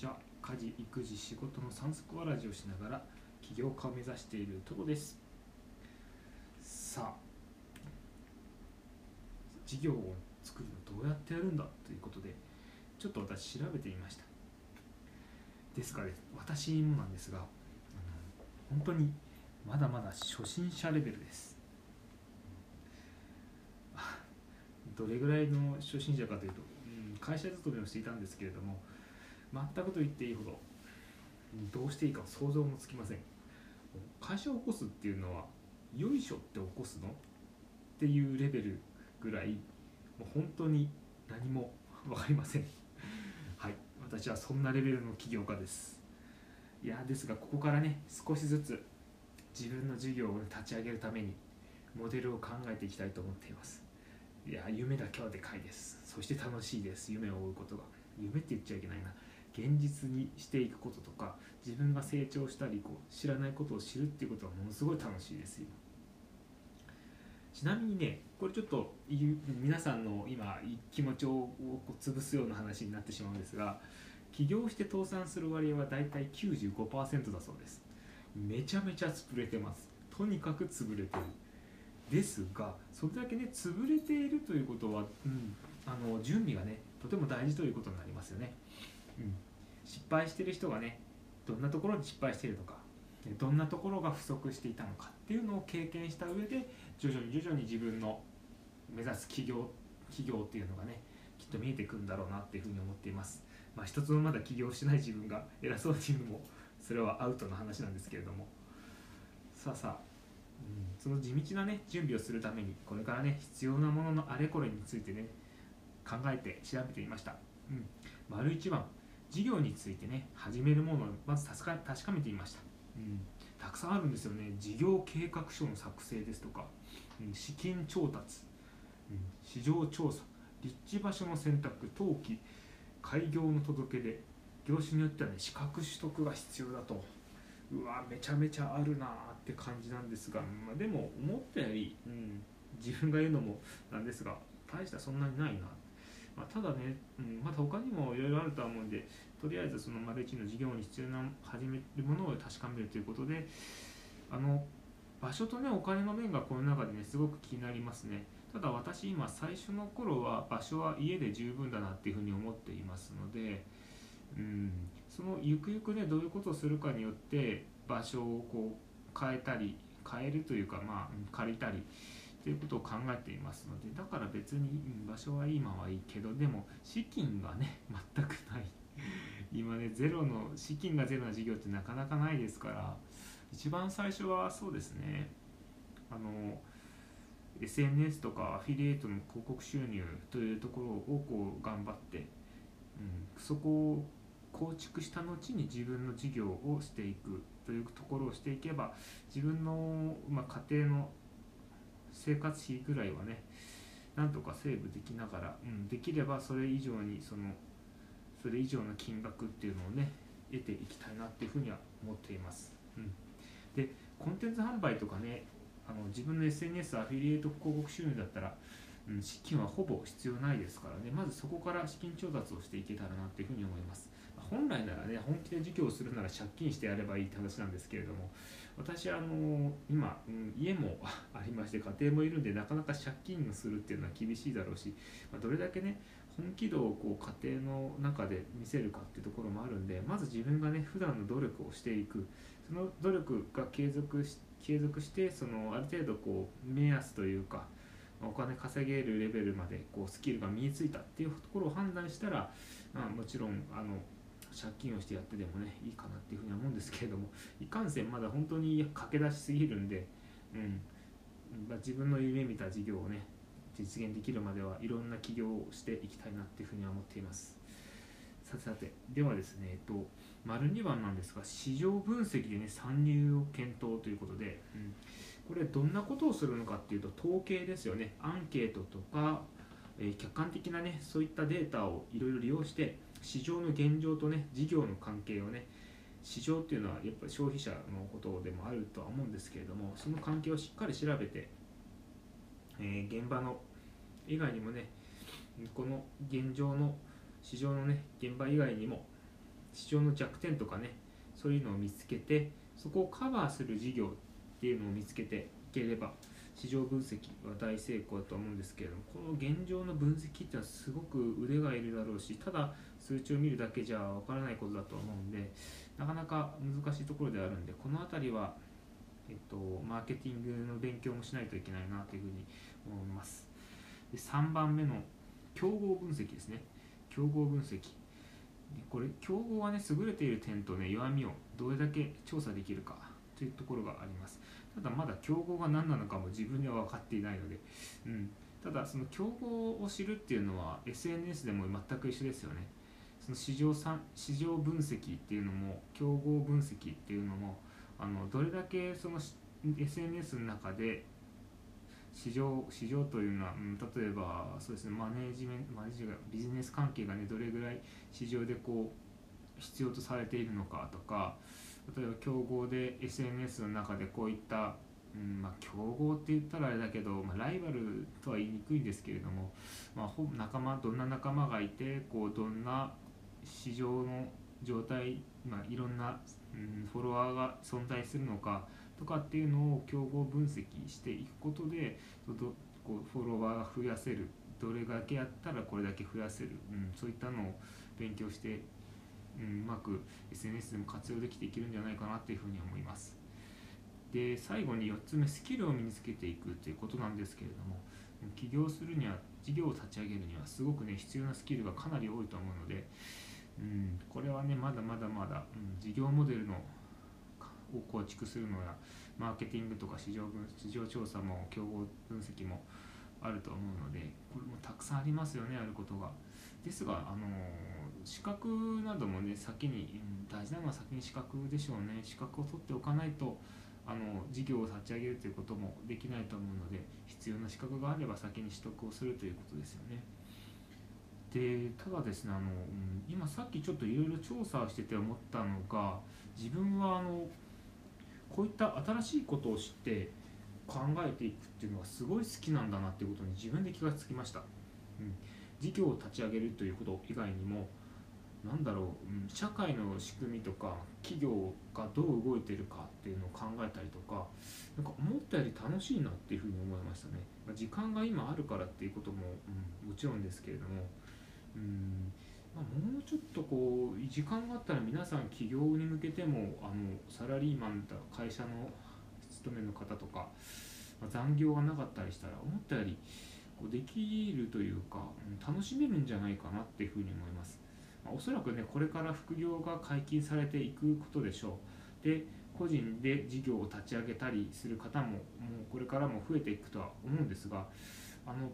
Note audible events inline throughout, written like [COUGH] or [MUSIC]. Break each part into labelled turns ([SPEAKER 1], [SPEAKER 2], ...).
[SPEAKER 1] ちは。家事育児仕事の三足わらじをしながら起業家を目指しているとこです。さあ事業を作るのどうやってやるんだ？ということでちょっと私調べてみました。ですが、ね、私もなんですが、本当にまだまだ初心者レベルです。[LAUGHS] どれぐらいの初心者かというと、会社勤めをしていたんですけれども全くと言っていいほどどうしていいか想像もつきません。会社を起こすっていうのはよいしょって起こすのっていうレベルぐらいもう本当に何も分かりません。[LAUGHS] はい私はそんなレベルの起業家です。いやですがここからね少しずつ自分の事業を立ち上げるためにモデルを考えていきたいと思っています。いや夢だけはでかいです。そして楽しいです。夢を追うことが。夢って言っちゃいけないな。現実にしていくこととか自分が成長したりこう知らないことを知るっていうことはものすごい楽しいです今ちなみにねこれちょっと皆さんの今気持ちをこう潰すような話になってしまうんですが起業して倒産する割合はだいたい95%だそうです。めちゃめちゃ潰れてます。とにかく潰れてる。ですがそれだけね潰れているということは、うん、あの準備がねとても大事ということになりますよね、失敗してる人がねどんなところに失敗してるのかどんなところが不足していたのかっていうのを経験した上で徐々に徐々に自分の目指す企業企業っていうのがねきっと見えてくんだろうなっていうふうに思っています、まあ、一つもまだ起業してない自分が偉そうに言うのもそれはアウトの話なんですけれども。さあさあうんその地道なね準備をするためにこれからね必要なもののあれこれについてね考えて調べてみました、うん、丸一番。事業についてね始めるものをまず確か確かめてみました、うん、たくさんあるんですよね。事業計画書の作成ですとか、うん、資金調達、うん、市場調査立地場所の選択登記開業の届け出業種によってはね資格取得が必要だと。うわめちゃめちゃあるなって感じなんですが、まあ、でも思ったより、うん、自分が言うのもなんですが大したそんなにないなって、まあ、ただね、うん、また他にもいろいろあるとは思うんでとりあえずそのマルチの事業に必要な始めるものを確かめるということであの場所とねお金の面がこの中でねすごく気になりますね。ただ私今最初の頃は場所は家で十分だなっていうふうに思っていますのでうんそのゆくゆくねどういうことをするかによって場所をこう変えたり変えるというかまあ借りたりということを考えていますのでだから別に場所は今はいいけどでも資金がね [LAUGHS] 全くない。今ねゼロの資金がゼロな事業ってなかなかないですから一番最初はそうですね。あの SNS とかアフィリエイトの広告収入というところをこう頑張って、うん、そこを構築した後に自分の事業をしていくというところをしていけば自分の、まあ、家庭の生活費ぐらいはねなんとかセーブできながら、うん、できればそれ以上にそのそれ以上の金額っていうのをね得ていきたいなっていうふうには思っています、うん、でコンテンツ販売とかねあの自分の SNS アフィリエイト広告収入だったら、うん、資金はほぼ必要ないですからね。まずそこから資金調達をしていけたらなっていうふうに思います。本来ならね本気で授業をするなら借金してやればいいって話なんですけれども私あの今、うん、家も [LAUGHS] ありまして家庭もいるんでなかなか借金をするっていうのは厳しいだろうし、まあ、どれだけね本気度をこう家庭の中で見せるかっていうところもあるんでまず自分がね普段の努力をしていく。その努力が継続し継続してそのある程度こう目安というかお金稼げるレベルまでこうスキルが身についたっていうところを判断したら、まあ、もちろんあの借金をしてやってでもねいいかなっていうふうに思う。んですけれどもいかんせんまだ本当に駆け出しすぎるんで、うん。まあ、自分の夢見た事業をね実現できるまではいろんな起業をしていきたいなっていうふうには思っています。さてさてではですねえっと丸2番なんですが市場分析でね参入を検討ということで、うん、これどんなことをするのかっていうと統計ですよね。アンケートとか、え、客観的なねそういったデータをいろいろ利用して市場の現状とね事業の関係をね市場っていうのはやっぱり消費者のことでもあるとは思うんですけれどもその関係をしっかり調べて、えー、現場の以外にもねこの現状の市場のね現場以外にも市場の弱点とかねそういうのを見つけてそこをカバーする事業っていうのを見つけていければ市場分析は大成功だと思うんですけれどもこの現状の分析っていうのはすごく腕がいるだろうしただ数値を見るだけじゃわからないことだと思うんでなかなか難しいところであるんでこの辺りは、えっと、マーケティングの勉強もしないといけないなというふうに思います。で3番目の競合分析ですね。競合分析。これ競合はね優れている点とね弱みをどれだけ調査できるか。というところがあります。ただまだ競合が何なのかも自分では分かっていないので、うん、ただその競合を知るっていうのは SNS でも全く一緒ですよね。その市場市場分析っていうのも競合分析っていうのもあのどれだけその SNS の中で市場市場というのは、うん、例えばそうですねマネージメントマネージビジネス関係がねどれぐらい市場でこう必要とされているのかとか例えば競合で SNS の中でこういったうんまあ、競合って言ったらあれだけど、まあ、ライバルとは言いにくいんですけれども、まあ、仲間どんな仲間がいてこうどんな市場の状態、まあ、いろんな、うん、フォロワーが存在するのかとかっていうのを競合分析していくことでどこうフォロワーが増やせる。どれだけやったらこれだけ増やせる、うん、そういったのを勉強して、うん、うまく SNS でも活用できていけるんじゃないかなっていうふうに思います。で最後に4つ目スキルを身につけていくということなんですけれども起業するには事業を立ち上げるにはすごくね必要なスキルがかなり多いと思うので、うん、これはねまだまだまだ、うん、事業モデルのを構築するのやマーケティングとか市場分市場調査も競合分析もあると思うのでこれもたくさんありますよねやることが。ですが、あの資格などもね先に、うん、大事なのは先に資格でしょうね資格を取っておかないとあの事業を立ち上げるということもできないと思うので必要な資格があれば先に取得をするということですよね。でただですねあの、うん、今さっきちょっといろいろ調査をしてて思ったのが自分はあのこういった新しいことを知って考えていくっていうのはすごい好きなんだなっていうことに自分で気がつきました。うん、事業を立ち上げるということ以外にもなんだろう、社会の仕組みとか企業がどう動いてるかっていうのを考えたりとかなんか思ったより楽しいなっていうふうに思いましたね、ま、時間が今あるからっていうことも、うん、もちろんですけれども、うんまあ、もうちょっとこう時間があったら皆さん起業に向けてもあのサラリーマンだ会社の勤めの方とか、まあ、残業がなかったりしたら思ったよりこうできるというか、うん、楽しめるんじゃないかなっていうふうに思います。ま、おそらくねこれから副業が解禁されていくことでしょう。で個人で事業を立ち上げたりする方ももうこれからも増えていくとは思うんですがあの、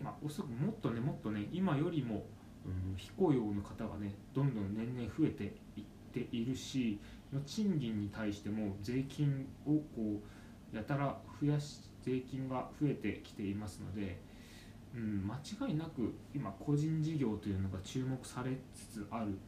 [SPEAKER 1] まあ、おそらくもっとねもっとね今よりもうん、非雇用の方がねどんどん年々増えていっているし賃金に対しても税金をこうやたら増やし税金が増えてきていますので、うん、間違いなく今個人事業というのが注目されつつある。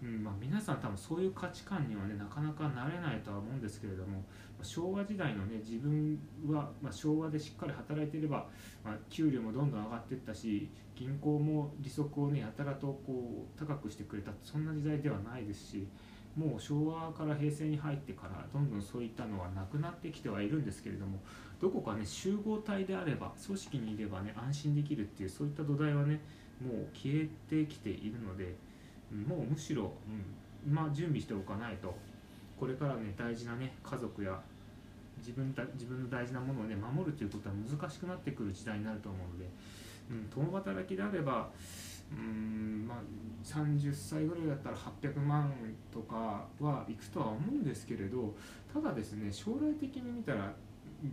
[SPEAKER 1] うんまあ、皆さん多分そういう価値観にはねなかなかなれないとは思うんですけれども昭和時代のね自分は、まあ、昭和でしっかり働いていれば、まあ、給料もどんどん上がっていったし銀行も利息をねやたらとこう高くしてくれたそんな時代ではないですしもう昭和から平成に入ってからどんどんそういったのはなくなってきてはいるんですけれどもどこかね集合体であれば組織にいればね安心できるっていうそういった土台はねもう消えてきているので。もうむしろ、うん、今準備しておかないとこれからね大事なね家族や自分た自分の大事なものをね守るということは難しくなってくる時代になると思うので、うん、共働きであればうんまあ、30歳ぐらいだったら800万とかはいくとは思うんですけれどただですね将来的に見たら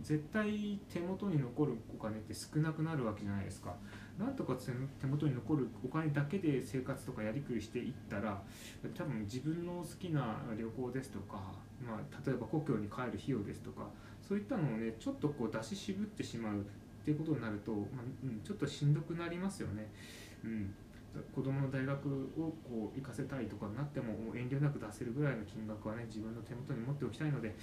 [SPEAKER 1] 絶対手元に残るお金って少なくなるわけじゃないですか。なんとか手元に残るお金だけで生活とかやりくりしていったら多分自分の好きな旅行ですとか、まあ、例えば故郷に帰る費用ですとかそういったのをねちょっとこう出し渋ってしまうっていうことになると、まあうん、ちょっとしんどくなりますよね。うん子供の大学をこう行かせたいとかになっても遠慮なく出せるぐらいの金額はね自分の手元に持っておきたいので、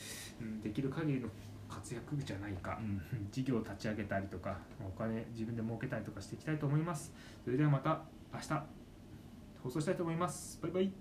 [SPEAKER 1] うん、できる限りの活躍じゃないか、うん、事業を立ち上げたりとかお金自分で儲けたりとかしていきたいと思います。それではまた明日放送したいと思います。バイバイ